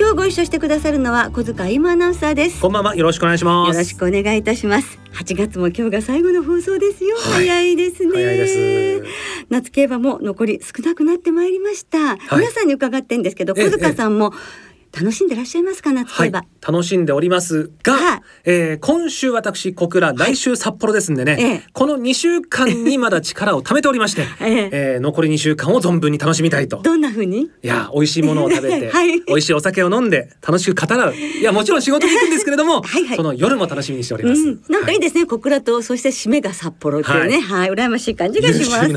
今日ご一緒してくださるのは小塚今アナウンサーです。こんばんは。よろしくお願いします。よろしくお願いいたします。8月も今日が最後の放送ですよ、はい、早いですね。夏競馬も残り少なくなってまいりました、はい、皆さんに伺ってんですけど小塚さんも、ええ楽しんでらっしゃいますか夏競馬、はい、楽しんでおりますが、はい、えー、今週私小倉来週札幌ですんでね、はい、この2週間にまだ力を貯めておりまして、ええ。えー、残り2週間を存分に楽しみたいと。どんな風に？いや美味しいものを食べて、はい、美味しいお酒を飲んで楽しく語らう。いやもちろん仕事に行くんですけれども はい、その夜も楽しみにしております、うん、なんかい。いですね、小倉とそして締めが札幌っていうね。はい、羨ましい感じがします。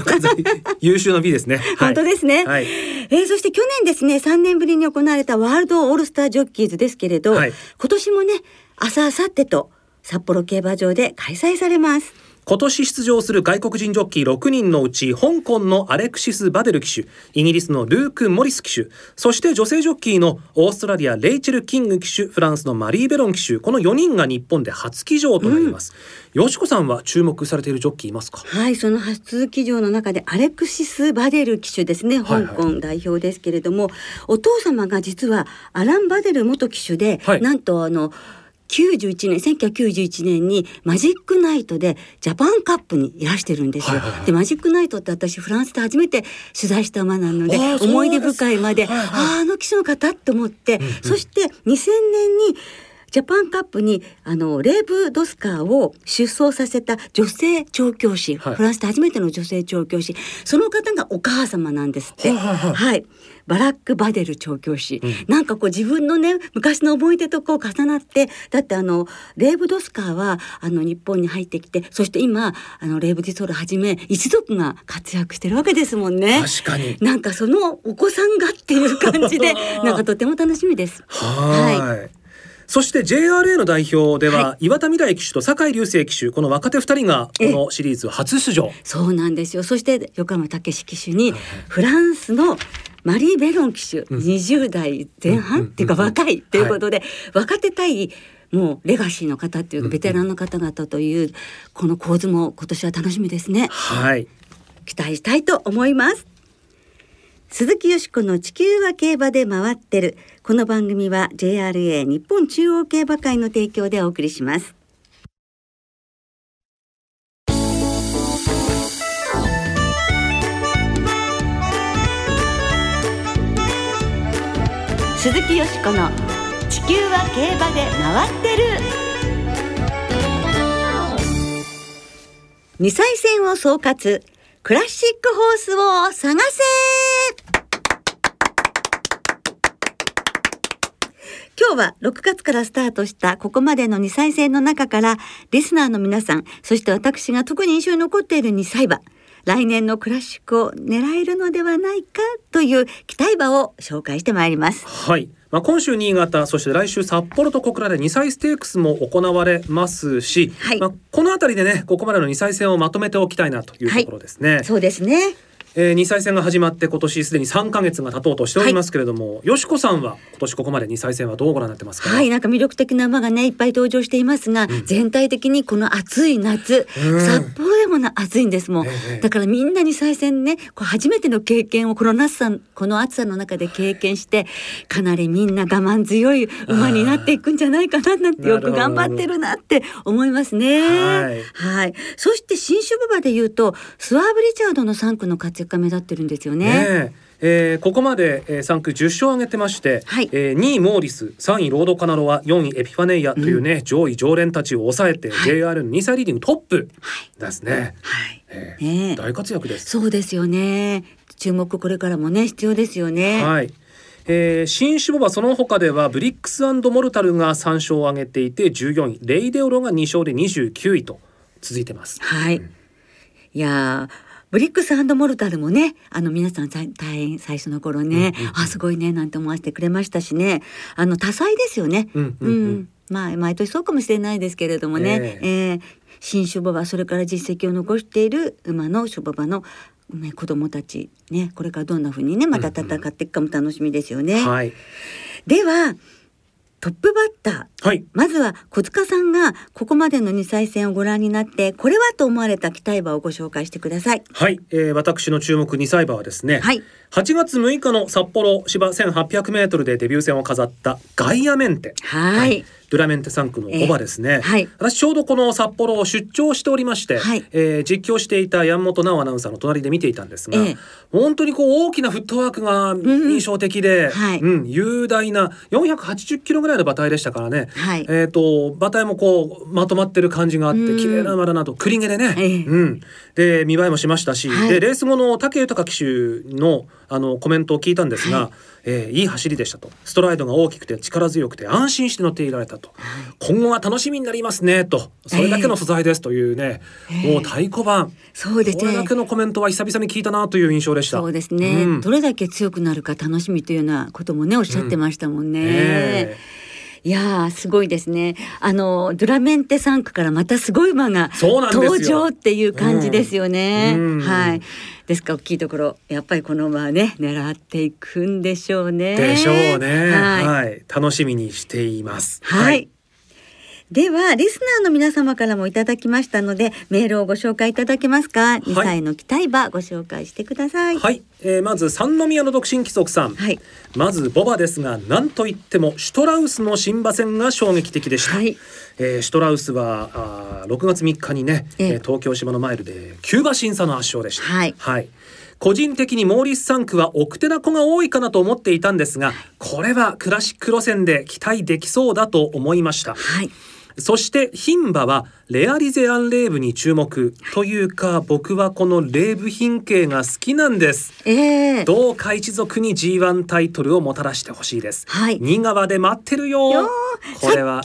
優秀の美ですね。本当ですね、はい、えー、そして去年ですね3年ぶりに行われたワールドオールスタージョッキーズですけれど、はい、今年もね明日明後日と札幌競馬場で開催されます今年出場する外国人ジョッキー6人のうち香港のアレクシス・バデル騎手イギリスのルーク・モリス騎手そして女性ジョッキーのオーストラリアレイチェル・キング騎手フランスのマリー・ベロン騎手この4人が日本で初騎乗となります、うん、よしこさんは注目されているジョッキーいますか？はいその初騎乗の中でアレクシス・バデル騎手ですね。香港代表ですけれども、はいはい、お父様が実はアラン・バデル元騎手で、はい、なんとあの91年1991年にマジックナイトでジャパンカップにいらしてるんですよ。はいはいはい、でマジックナイトって私フランスで初めて取材した馬なので思い出深い馬で、はいはい、あああの騎手の方って思って、うんうん、そして2000年にジャパンカップにあのレーブ・ドスカーを出走させた女性調教師、はい、フランスで初めての女性調教師その方がお母様なんですって。はい、はいはい、バラック・バデル調教師、うん、なんかこう自分のね昔の思い出とこう重なってだってあのレーブ・ドスカーはあの日本に入ってきてそして今あのレーブ・ディソールはじめ一族が活躍してるわけですもんね。確かに。なんかそのお子さんがっていう感じで なんかとても楽しみです。はいそして JRA の代表では、はい、岩田未来騎手と酒井隆成騎手この若手2人がこのシリーズ初出場。そうなんですよ。そして横山武史騎手にフランスのマリー・ベロン騎手、うん、20代前半っていうか若いとい。うことで、はい、若手対もうレガシーの方っていうベテランの方々という、この構図も今年は楽しみですね。はい。期待したいと思います。鈴木よしこの地球は競馬で回ってる。この番組は JRA 日本中央競馬会の提供でお送りします。鈴木よしこの地球は競馬で回ってる。二歳戦を総括。クラシックホースを探せ今日は6月からスタートしたここまでの2歳戦の中からリスナーの皆さんそして私が特に印象に残っている2歳馬来年のクラシックを狙えるのではないかという期待馬を紹介してまいります。はいまあ、今週新潟そして来週札幌と小倉で2歳ステークスも行われますし、はい、まあ、この辺りでねここまでの2歳戦をまとめておきたいなというところですね。はい、そうですねえー、2歳戦が始まって今年すでに3か月が経とうとしておりますけれども、はい、よしこさんは今年ここまで2歳戦はどうご覧になってますか？はいなんか魅力的な馬がねいっぱい登場していますが、うん、全体的にこの暑い夏、うん、札幌でもな暑いんですもん、え。ー、だからみんな2歳戦ねこう初めての経験をこの夏さこの暑さの中で経験してかなりみんな我慢強い馬になっていくんじゃないかななんてよく頑張ってるなって思いますね。はい、はい、そして新種馬場で言うとスワーブ・リチャードの3区の活躍が目立ってるんですよね。ねえー、ここまで、えー、3区10勝上げてまして、はいえー、2位モーリス3位ロードカナロア4位エピファネイアというね、うん、上位常連たちを抑えて、はい、JR の2歳リーディングトップですね。はいえー、ね大活躍です。そうですよね。注目これからもね必要ですよね。はい。えー、新種母馬その他ではブリックスモルタルが3勝を挙げていて14位レイデオロが2勝で29位と続いてます。はい、うん、いやブリックスモルタルもねあの皆さん大変最初の頃ね、うんうんうん、あすごいねなんて思わせてくれましたしね。あの多彩ですよね。うん、うんうん、まあ毎年そうかもしれないですけれどもね、えー、えー、新種馬場それから実績を残している馬の種馬場のね、子供たちねこれからどんな風にねまた戦っていくかも楽しみですよね。うんうんはい、ではトップバッター、はい、まずは小塚さんがここまでの2歳戦をご覧になってこれはと思われた期待馬をご紹介してください。はい、えー、私の注目2歳馬はですね、はい、8月6日の札幌芝1800メートルでデビュー戦を飾ったガイアメンテ。はい、はい。ドゥラメンテ3区のオバですね、えーはい、私ちょうどこの札幌を出張しておりまして、はい、えー、実況していた山本直アナウンサーの隣で見ていたんですが、えー、本当にこう大きなフットワークが印象的で、うん、はい。うん、雄大な480キロぐらいの馬体でしたからね、はい、えっ、ー、と馬体もこうまとまってる感じがあって綺麗な馬だなと栗毛でね、えー、うん、で見栄えもしましたし、でレース後の武豊騎手のあのコメントを聞いたんですが、えー、いい走りでしたと。ストライドが大きくて力強くて安心して乗っていられたと、今後は楽しみになりますねと。それだけの素材ですというね、えー、もう太鼓判。そうですね。これだけのコメントは久々に聞いたなという印象でした。そうですね、うん、どれだけ強くなるか楽しみというようなこともねおっしゃってましたもんね、うんえーいやすごいですね。あのドラメンテ3区からまたすごい馬が登場っていう感じですよね。うん、はい。ですから大きいところやっぱりこの馬はね狙っていくんでしょうね。でしょうね。はい、はい、楽しみにしています。はい、はいではリスナーの皆様からもいただきましたのでメールをご紹介いただけますか、2歳の期待馬ご紹介してください。はい、えー、まず三宮の独身貴族さん、はい、まずボバですが何といってもシュトラウスの新馬戦が衝撃的でした、はい、えー、シュトラウスはあ6月3日にね、えー、東京芝のマイルでキューバ審査の圧勝でした、はい、はい。個人的にモーリス3区は奥手な子が多いかなと思っていたんですがこれはクラシック路線で期待できそうだと思いました。はいそして牝馬はレアリゼアンレーブに注目。というか僕はこのレーブ品系が好きなんです、えー、どうか一族に G1 タイトルをもたらしてほしいです、はい、新川で待ってるよ。これは。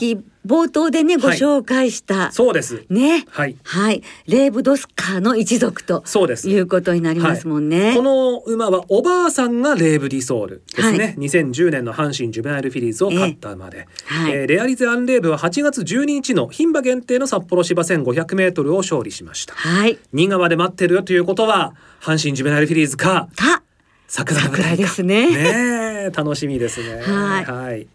冒頭でねご紹介した、はい、そうです。ね。はい。はい。レーブドスカーの一族とそうです。いうことになりますもんね、はい、この馬はおばあさんがレーブリソールですね、はい、2010年の阪神ジュベナイルフィリーズを勝った馬で、えー、はい、えー、レアリゼアンレーブは8月12日の牝馬限定の札幌芝1 5 0 0ルを勝利しました。はい。新川で待ってるよということは阪神ジュベナイルフィリーズかか桜桜ですね。ね楽しみですね。はい。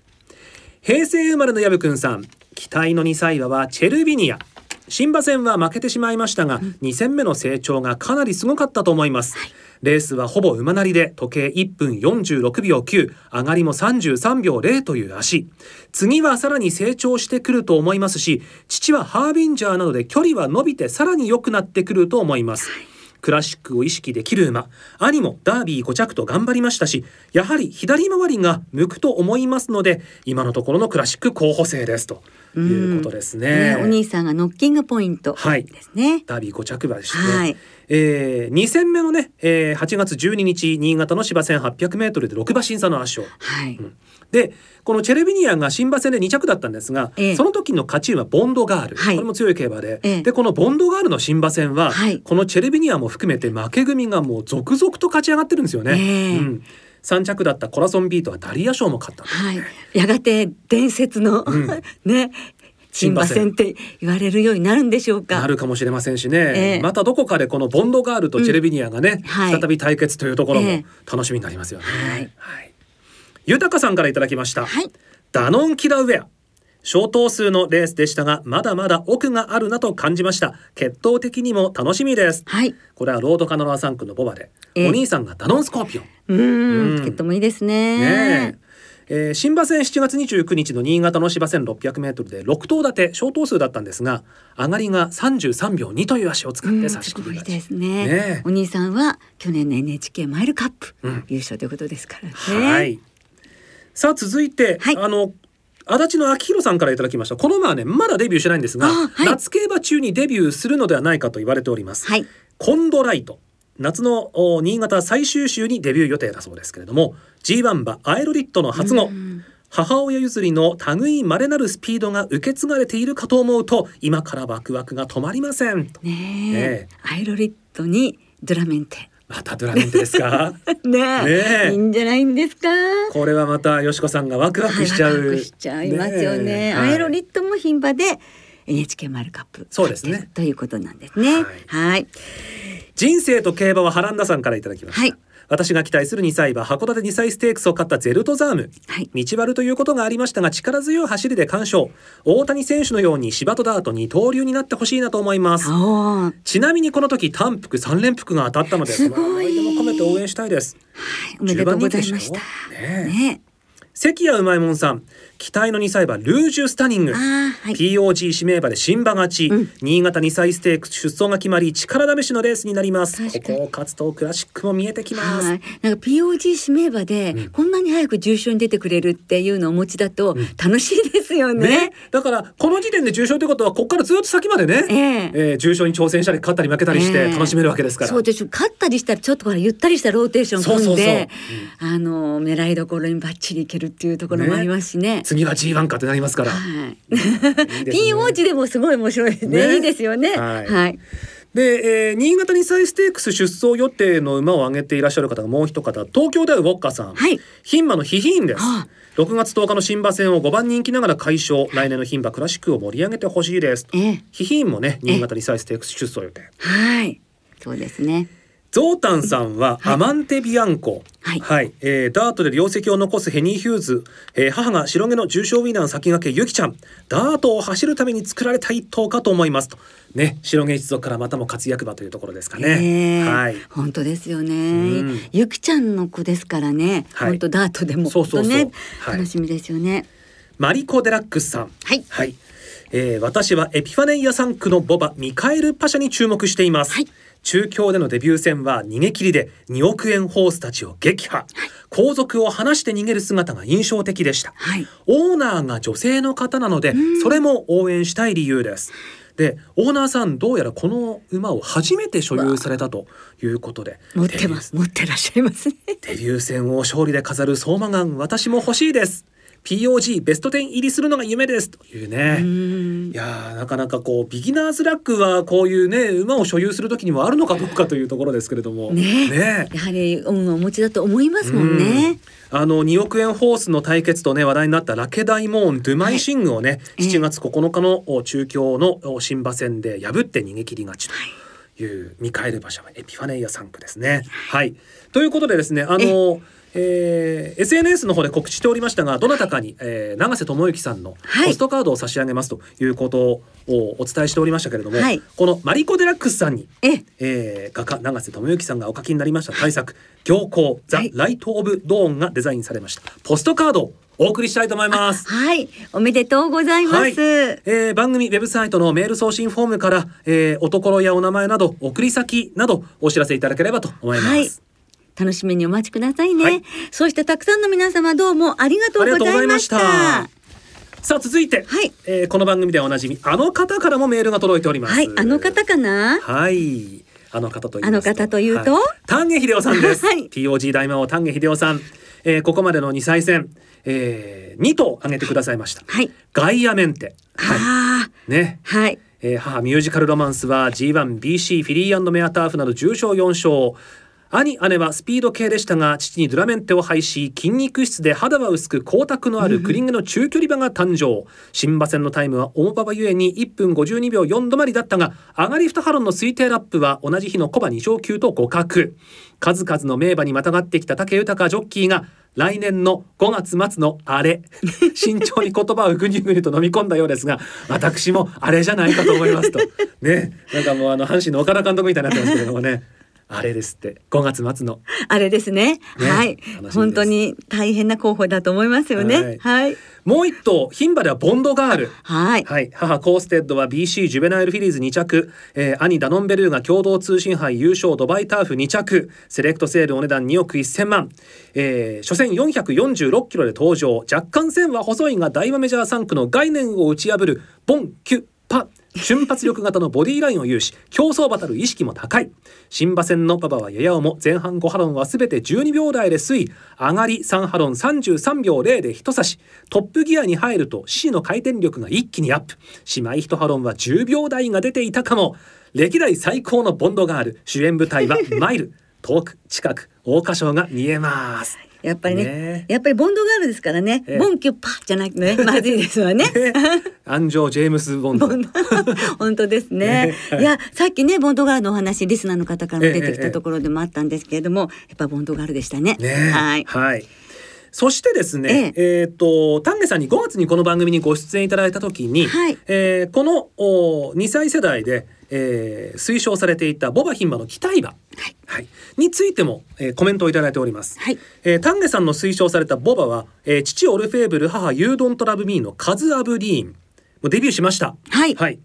平成生まれの薮くんさん。期待の2歳馬はチェルビニア。新馬戦は負けてしまいましたが、うん、2戦目の成長がかなりすごかったと思います、はい、レースはほぼ馬なりで時計1分46秒9上がりも33秒0という足次はさらに成長してくると思いますし父はハービンジャーなどで距離は伸びてさらに良くなってくると思います、はいクラシックを意識できる馬兄もダービー5着と頑張りましたしやはり左回りが向くと思いますので今のところのクラシック候補生ですということですね。ねお兄さんがノッキングポイントですね。はい、ダービー5着馬でしたね。はい、えー、2戦目のね、えー、8月12日新潟の芝線800メートルで6馬審査の圧勝。はい、うん、でこのチェルビニアが新馬戦で2着だったんですが、ええ、その時の勝ち馬ボンドガール、はい、これも強い競馬で、え、でこのボンドガールの新馬戦は、はい、このチェルビニアも含めて負け組がもう続々と勝ち上がってるんですよね。うん。3着だったコラソンビートはダリア賞も勝った、はい、やがて伝説の、うん、ね新馬戦って言われるようになるんでしょうか。なるかもしれませんしね、えー、またどこかでこのボンドガールとチェレビニアがね、うん。はい、再び対決というところも楽しみになりますよね。えー、はい、はい、豊さんからいただきました。はい、ダノンキラウェア。小頭数のレースでしたがまだまだ奥があるなと感じました。血統的にも楽しみです、はい、これはロードカノラ3区のボバで、えー、お兄さんがダノンスコーピオン。うん。血統もいいですね。ねえー、新馬戦7月29日の新潟の芝線600メートルで6頭立て小頭数だったんですが上がりが33秒2という足を使って差し切り勝ち、ですね、ね、お兄さんは去年の NHK マイルカップ優勝ということですからね、うん、はい。さあ続いて、はい、あの足立の秋広さんからいただきました。この馬はねまだデビューしてないんですが、はい、夏競馬中にデビューするのではないかと言われております、はい、コンドライト夏の新潟最終週にデビュー予定だそうですけれども G1 馬アエロリットの初語母親譲りの類まれなるスピードが受け継がれているかと思うと今からワクワクが止まりませんねえアイロリットにドラメンテ。またドラメンテですか？ねねいいんじゃないんですか？これはまたよしこさんがワクワクしちゃう、はい、しちゃいますよね、ね、アイロリットも牝馬で NHK マイルカップそうですね。ということなんですね。はい人生と競馬はハランダさんからいただきました、はい。私が期待する2歳馬函館2歳ステークスを勝ったゼルトザーム、はい、道悪ということがありましたが力強い走りで完勝大谷選手のように芝とダート二刀流になってほしいなと思います。ちなみにこの時単服3連服が当たったのですごい。でも込めて応援したいです、はい、おめでとうございました。ね。ね。関谷うまいもんさん期待の2歳馬ルージュスタニング、はい、POG 指名馬で新馬勝ち、うん、新潟2歳ステーク出走が決まり力試しのレースになります。ここを勝つとクラシックも見えてきます、なんか POG 指名馬で、うん、こんなに早く重賞に出てくれるっていうのをお持ちだと楽しいですよね。ね、だからこの時点で重賞ってことはここからずっと先までね、えー、えー、重賞に挑戦したり勝ったり負けたりして楽しめるわけですから、えー、そうです勝ったりしたらちょっとゆったりしたローテーション組んであの狙いどころにバッチリいけるっていうところもありますしね、ね、次は G1 かってなりますから。はい。ピンウォッチでもすごい面白いね。ね。いいですよね。はい。はい、で、えー、新潟2歳ステークス出走予定の馬を挙げていらっしゃる方がもう一方東京大ウォッカさん、はい、牝馬のヒヒンです、はあ、6月10日の新馬戦を5番人気ながら解消来年の牝馬クラシックを盛り上げてほしいです、えー、ヒヒンもね新潟2歳ステークス出走予定。はい。そうですねゾウタンさんはアマンテビアンコ、はい、はい、えー、ダートで業績を残すヘニー・ヒューズ、えー、母が白毛の重賞ウィナー先駆けユキちゃん、ダートを走るために作られた一頭かと思います。と。ね、白毛一族からまたも活躍馬というところですかね。はい、本当ですよね。ユキちゃんの子ですからね、はい、本当ダートでも。そうそうそう、楽しみですよね。マリコデラックスさん、はい、はい、えー、私はエピファネイア3区のボバミカエルパシャに注目しています。はい中京でのデビュー戦は逃げ切りで2億円ホースたちを撃破、はい、後続を離して逃げる姿が印象的でした、はい、オーナーが女性の方なのでそれも応援したい理由です。でオーナーさんどうやらこの馬を初めて所有されたということで。持ってます。持ってらっしゃいますね。デビュー戦を勝利で飾る相馬眼私も欲しいです POG ベスト10入りするのが夢です。というね。いやなかなかこうビギナーズラックはこういうね馬を所有する時にもあるのかどうかというところですけれども。ね。ね。やはり運をお持ちだと思いますもん。ね。あの2億円ホースの対決とね話題になったラケダイモーンドゥマイシングをね、はい、7月9日の中京の新馬戦で破って逃げ切り勝ちとい。うミカエル馬車はエピファネイア3区ですね。はい、ということでですねあのえー、SNS の方で告知しておりましたがどなたかに、えー、永瀬智之さんのポストカードを差し上げますということをお伝えしておりましたけれども、はい、このマリコ・デラックスさんに、ええー、画家永瀬智之さんがお書きになりました大作「行幸ザ・ライト・オブ・ドーン」がデザインされましたポストカードをお送りしたいと思います。はい、おめでとうございます。はい、えー、番組ウェブサイトのメール送信フォームから、えー、おところやお名前など送り先などお知らせいただければと思います。はい楽しみにお待ちくださいね、はい、そしてたくさんの皆様どうもありがとうございました。さあ続いて、はい。えー、この番組ではおなじみあの方からもメールが届いております。はい。あの方かな？はい。あの方とあの方というと、はい、丹下秀夫さんです、はい、TOG 大魔王丹下秀夫さん、えー、ここまでの2歳戦、えー、2頭挙げてくださいました、はい、ガイアメンテ。はい。ね。はい。えー、母ミュージカルロマンスは G1BC フィリーメアターフなど重賞4勝兄姉はスピード系でしたが父にドラメンテを配し筋肉質で肌は薄く光沢のあるクリングの中距離馬が誕生。新馬戦のタイムは重馬場ゆえに1分52秒4止まりだったが上がり2ハロンの推定ラップは同じ日の小馬2勝級と互角。数々の名馬にまたがってきた武豊ジョッキーが来年の5月末のあれ慎重に言葉をぐにゅぐにと飲み込んだようですが私もあれじゃないかと思いますと。ね。なんかもうあの阪神の岡田監督みたいになってますけれどもね。あれですって。5月末の。あれですね、ね、はい。本当に大変な候補だと思いますよね、はい、はい、もう一頭牝馬ではボンドガール。はい、はい、母コーステッドは BC ジュベナイルフィリーズ2着、えー、兄ダノンベルーが共同通信杯優勝ドバイターフ2着。セレクトセールお値段2億1000万、えー、初戦446キロで登場。若干線は細いが大和メジャー3区の概念を打ち破るボンキュパ瞬発力型のボディラインを有し競走馬たる意識も高い。新馬戦の馬場はやや重前半5ハロンは全て12秒台で推移。上がり3ハロン33秒0で一差し。トップギアに入ると獅子の回転力が一気にアップ。姉妹1ハロンは10秒台が出ていたかも。歴代最高のボンドガール。主演舞台はマイル。遠く近く桜花賞が見えます。やっぱりね、ね、やっぱりボンドガールですからね、ええ、ボンキュッパじゃなくてね、まずいですわね。安城ジェームスボンド。本当ですね。いや、さっきね、ボンドガールのお話、リスナーの方からも出てきたところでもあったんですけれども、やっぱボンドガールでしたね。ねはい。はい。そしてですね、えええー、と丹下さんに5月にこの番組にご出演いただいた時に、はい、えー、このお2歳世代で、えー、推奨されていたボバ牝馬の期待馬、はい、はい、についても、えー、コメントをいただいております。はい、えー、丹下さんの推奨されたボバは、えー、父オルフェーブル母ユードントラブミーのカズ・アブリーン。もうデビューしました。はい、はい。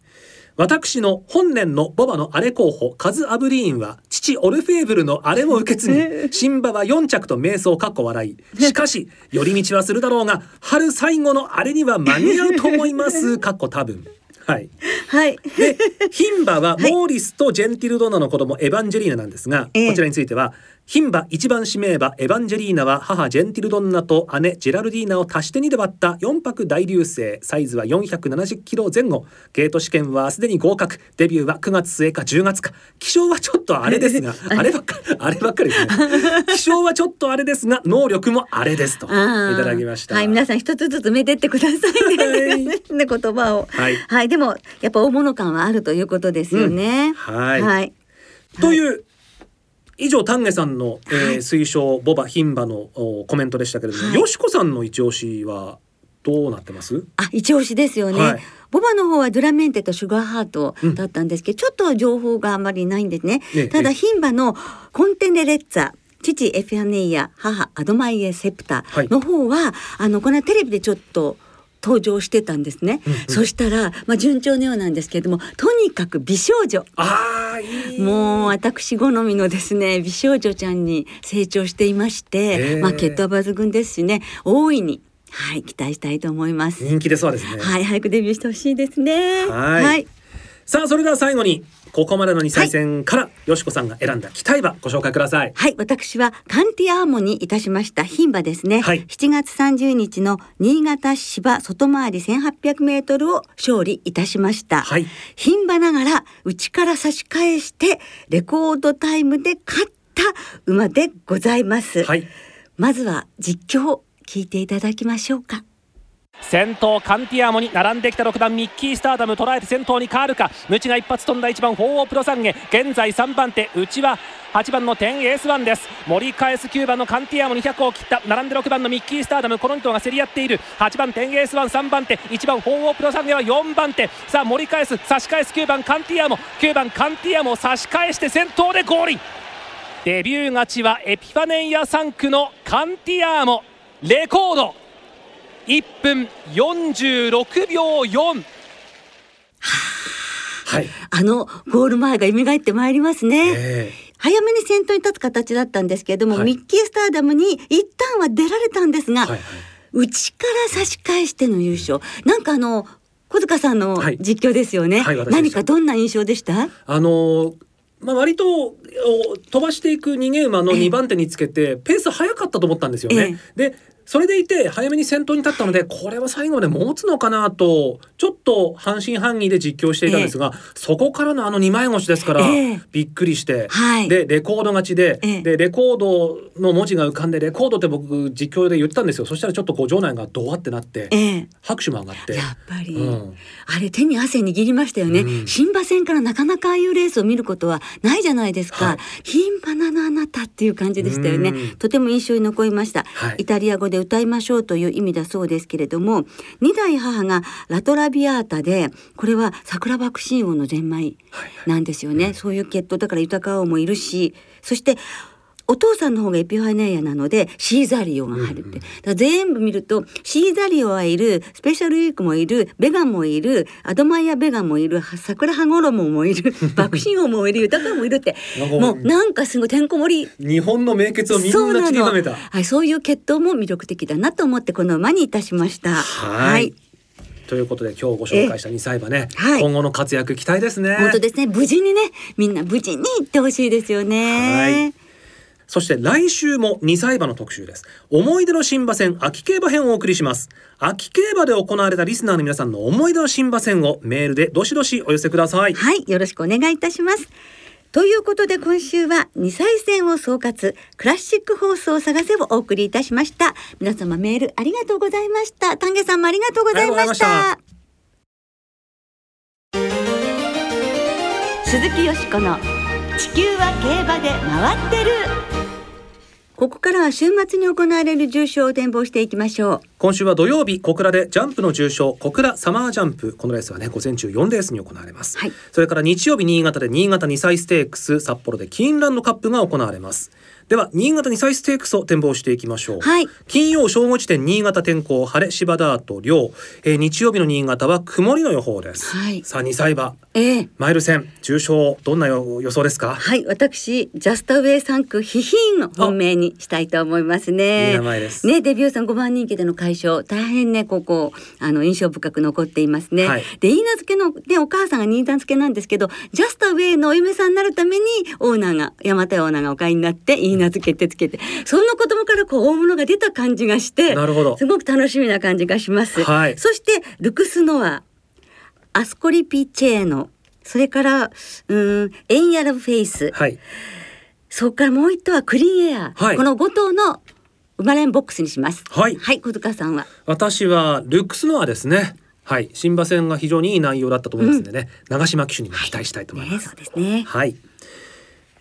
私の本年のボバのアレ候補カズ・アブリーンは父オルフェーブルのアレも受け継ぎ新馬は4着と瞑想かっこ笑い。しかし寄り道はするだろうが春最後のあれには間に合うと思います。かっこ多分はい。はい。で、牝馬はモーリスとジェンティルドナの子供エヴァンジェリーナなんですが、こちらについては牝馬一番指名馬エヴァンジェリーナは母ジェンティルドンナと姉ジェラルディーナを足して2で割った4泊大流星。サイズは470キロ前後。ゲート試験はすでに合格。デビューは9月末か10月か。気象はちょっとあれですが あれ？ばっかりあればっかりですね。気象はちょっとあれですが能力もあれですといただきました。はい皆さん一つずつめでってくださいね、はい、ね言葉を。はい、はい、でもやっぱ大物感はあるということですよね、うん、はい、はい、という以上丹下さんの、えー、推奨ボバ牝馬のコメントでしたけれども、はい、よしこさんの一押しはどうなってます？あ一押しですよね、はい、ボバの方はドラメンテとシュガーハートだったんですけど、うん、ちょっと情報があまりないんですね、ねただ牝馬のコンテネレッツァ父エフィアネイア母アドマイエセプタの方は、はい、あのこのテレビでちょっと登場してたんですね、うんうん、そしたら、まあ、順調のようなんですけれどもとにかく美少女。もう私好みのですね美少女ちゃんに成長していまして、まあ、血統抜群ですしね大いにはい期待したいと思います。人気でそうですね。はい早くデビューしてほしいですね。はい。さあそれでは最後にここまでの2歳戦から、はい、よしこさんが選んだ期待馬ご紹介ください。はい私はカンティアーモにいたしました牝馬ですね、はい、7月30日の新潟芝外回り1800メートルを勝利いたしました、はい、牝馬ながら内から差し返してレコードタイムで勝った馬でございます、はい、まずは実況聞いていただきましょうか先頭カンティアーモに並んできた6番ミッキースターダム捉えて先頭に変わるか。ムチが一発飛んだ1番フォーオープロサンゲ。現在3番手。内は8番のテンエースワンです。盛り返す9番のカンティアーモ200を切った。並んで6番のミッキースターダム。この2頭が競り合っている。8番テンエースワン3番手。1番フォーオープロサンゲは4番手。さあ盛り返す差し返す9番カンティアーモ。9番カンティアーモ差し返して先頭でゴール。デビュー勝ちはエピファネンヤ3区のカンティアーモ。レコード。1分46秒4。はい、あのゴール前が蘇ってまいりますね。えー早めに先頭に立つ形だったんですけれども、はい、ミッキースターダムに一旦は出られたんですが、はいはい、内から差し返しての優勝、なんかあの小塚さんの実況ですよね、はいはい、何かどんな印象でした？あのまあ、割と飛ばしていく逃げ馬の2番手につけてペース早かったと思ったんですよね。ええ、でそれでいて早めに先頭に立ったのでこれは最後まで持つのかなとちょっと半信半疑で実況していたんですが、えー、そこからのあの2枚越しですから、えー、びっくりして、はい、でレコード勝ちでえー、でレコードの文字が浮かんでレコードって僕実況で言ったんですよ。そしたらちょっとこう場内がドワってなって、拍手も上がって。やっぱり、うん、あれ手に汗握りましたよね、うん、新馬戦からなかなかああいうレースを見ることはないじゃないですか、はい、牝馬なのあなたっていう感じでしたよね、とても印象に残りました、はい、イタリア語で歌いましょうという意味だそうですけれども二代母がラトラビアータでこれは桜爆心王のゼンマイなんですよね、はいはい、そういう血統。だから豊か王もいるしそしてお父さんの方がエピファネイアなのでシーザリオが入るって、うんうん、全部見るとシーザリオはいるスペシャルウィークもいるベガもいるアドマイヤベガもいる桜羽衣もいる 爆心王もいる豊かもいるって。もうなんかすごいてんこ盛り。日本の名血をみんな散りばめた。はい、そういう血統も魅力的だなと思ってこの馬にいたしました。はいということで今日ご紹介した2歳馬ね、はい、今後の活躍期待ですね本当ですね無事にねみんな無事に行ってほしいですよねはいそして来週も2歳馬の特集です。思い出の新馬戦秋競馬編をお送りします。秋競馬で行われたリスナーの皆さんの思い出の新馬戦をメールでどしどしお寄せください。はい、よろしくお願いいたします。ということで今週は2歳戦を総括クラシック放送を探せをお送りいたしました。皆様メールありがとうございました。丹下さんもありがとうございました。鈴木よしこの地球は競馬で回ってるここからは週末に行われる重賞を展望していきましょう。今週は土曜日小倉でジャンプの重賞小倉サマージャンプ。このレースはね午前中4レースに行われます、はい、それから日曜日新潟で新潟2歳ステークス札幌でキーンランドカップが行われますでは新潟2歳ステークスを展望していきましょう、はい、金曜正午時点新潟天候晴れ芝ダート量、えー、日曜日の新潟は曇りの予報です、はい、さあ2歳馬、えー、マイル戦重賞どんな予想ですか？はい私ジャスタウェイ3区ヒヒンを本命にしたいと思いますね。いい名前です。ねデビューさん5番人気での快勝。大変ねここあの印象深く残っていますね、はい、で言い名付けのでお母さんが新名付けなんですけどジャスタウェイのお嫁さんになるためにオーナーが山田オーナーがお買いになっていい名付けてつけて。そんな子供からこう大物が出た感じがしてなるほど。すごく楽しみな感じがします、はい、そしてルクスノアアスコリピチェーノ。それからうんエンヤラヴフェイス、はい、そこからもう一頭はクリーンエア、はい、この5頭の生まれんボックスにします。はい。はい小塚さんは。私はルクスノアですね。はい。新馬戦が非常にいい内容だったと思いますんでね、うん、長島騎手にも期待したいと思います、はいね、そうですね。はい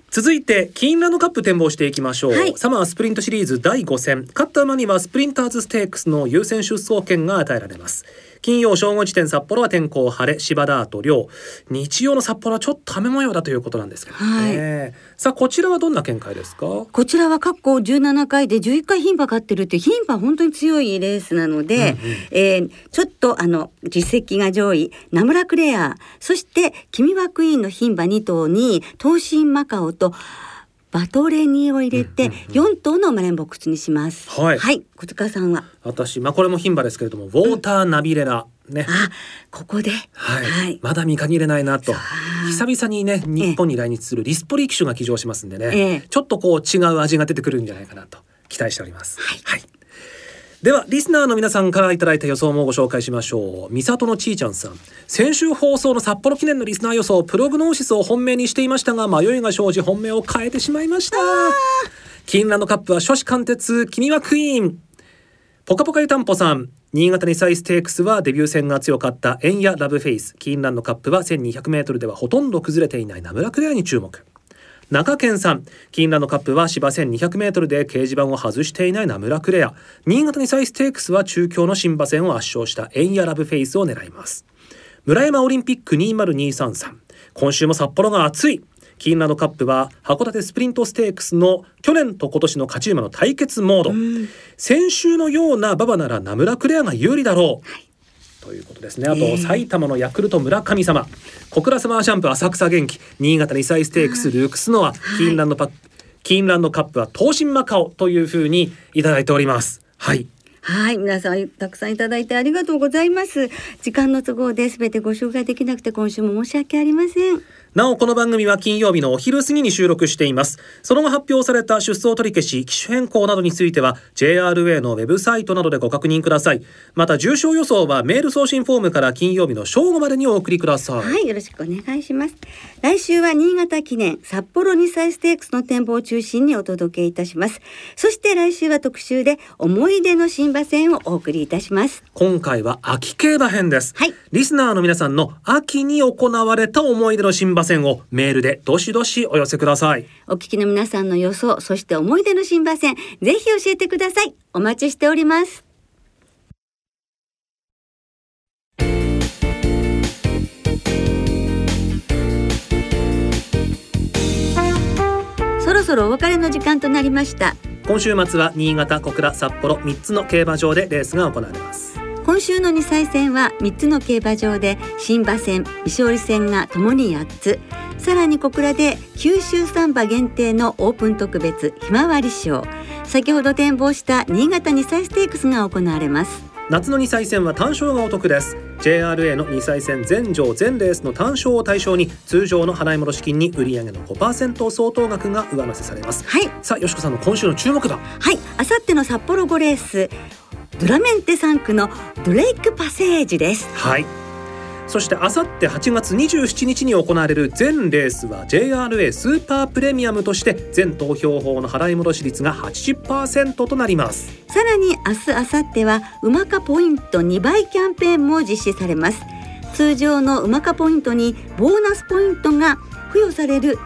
続いてキーンランドカップ展望していきましょう、はい、サマースプリントシリーズ第5戦。勝った馬にはスプリンターズステークスの優先出走権が与えられます金曜正午時点札幌は天候晴れ芝ダート量日曜の札幌はちょっと雨模様だということなんですけどね、はい、さあこちらはどんな見解ですか？こちらは過去17回で11回牝馬勝ってるって牝馬本当に強いレースなので、うんうん、えー、ちょっとあの実績が上位ナムラクレア。そして君はクイーンの牝馬2頭に東進マカオとバトレニを入れて4頭のマレンボックスにします。はい、はい、小塚さんは？私、まあ、これも牝馬ですけれども、ウォーターナビレラ。ね、あここで、はい、はい、まだ見限れないなと。久々にね日本に来日するリスポリ機種が騎乗しますんでね、ええ、ちょっとこう違う味が出てくるんじゃないかなと期待しております。はい、はいではリスナーの皆さんからいただいた予想もご紹介しましょう。三里のちーちゃんさん。先週放送の札幌記念のリスナー予想プログノーシスを本命にしていましたが迷いが生じ本命を変えてしまいました。キーンランドカップは初志貫徹君はクイーン。ポカポカ湯たんぽさん。新潟2歳ステークスはデビュー戦が強かったエンヤラヴフェイス。キーンランドカップは 1200m ではほとんど崩れていないナムラクレアに注目。中堅さん。キーンランドカップは芝 1200m で掲示板を外していないナムラクレア。新潟2歳ステークスは中京の新馬戦を圧勝したエンヤラヴフェイスを狙います。村山オリンピック20233今週も札幌が熱い。キンランドカップは函館スプリントステークスの去年と今年の勝ち馬の対決モード。先週のような馬場ならナムラクレアが有利だろう、はいということですね。あと、えー、埼玉のヤクルト村神様。小倉様シャンプー浅草元気。新潟2歳ステークスルークスノア、はい、キーンランドパッキーンランドカップは東進マカオというふうにいただいております。はい。はい、皆さんたくさんいただいてありがとうございます。時間の都合で全てご紹介できなくて今週も申し訳ありません。なおこの番組は金曜日のお昼過ぎに収録しています。その後発表された出走取り消し機種変更などについては JRA のウェブサイトなどでご確認ください。また重症予想はメール送信フォームから金曜日の正午までにお送りください。はいよろしくお願いします。来週は新潟記念札幌2歳ステークスの展望を中心にお届けいたします。そして来週は特集で思い出の新馬戦をお送りいたします。今回は秋競馬編です、はい、リスナーの皆さんの秋に行われた思い出の新馬戦をメールでどしどしお寄せください。お聞きの皆さんの予想そして思い出の新馬戦ぜひ教えてください。お待ちしております。そろそろお別れの時間となりました。今週末は新潟小倉札幌3つの競馬場でレースが行われます今週の2歳戦は3つの競馬場で新馬戦未勝利戦がともに8つ。さらに小倉で九州サンバ限定のオープン特別ひまわり賞先ほど展望した新潟2歳ステークスが行われます。夏の2歳戦は単勝がお得です。JRA の2歳戦全場全レースの単勝を対象に通常の払い戻し金に売上の5%相当額が上乗せされます。はい。さあよしこさんの今週の注目だはい。あさっての札幌5レースドラメンテ3区のドレイクパセージです。はい。そしてあさって8月27日に行われる全レースは JRA スーパープレミアムとして全投票法の払い戻し率が80%となります。さらに明日明後日はうまかポイント2倍キャンペーンも実施されます。通常のうまかポイントにボーナスポイントが付与される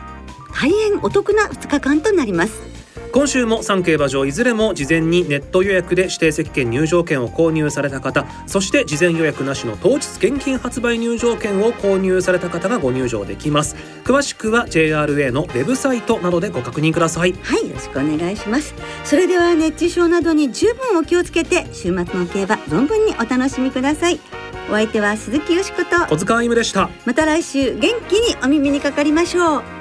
大変お得な2日間となります今週も3競馬場いずれも事前にネット予約で指定席券入場券を購入された方そして事前予約なしの当日現金発売入場券を購入された方がご入場できます。詳しくは JRA のウェブサイトなどでご確認ください。はいよろしくお願いします。それでは熱中症などに十分お気をつけて週末の競馬存分にお楽しみください。お相手は鈴木よしこと。小塚あゆむでした。また来週元気にお耳にかかりましょう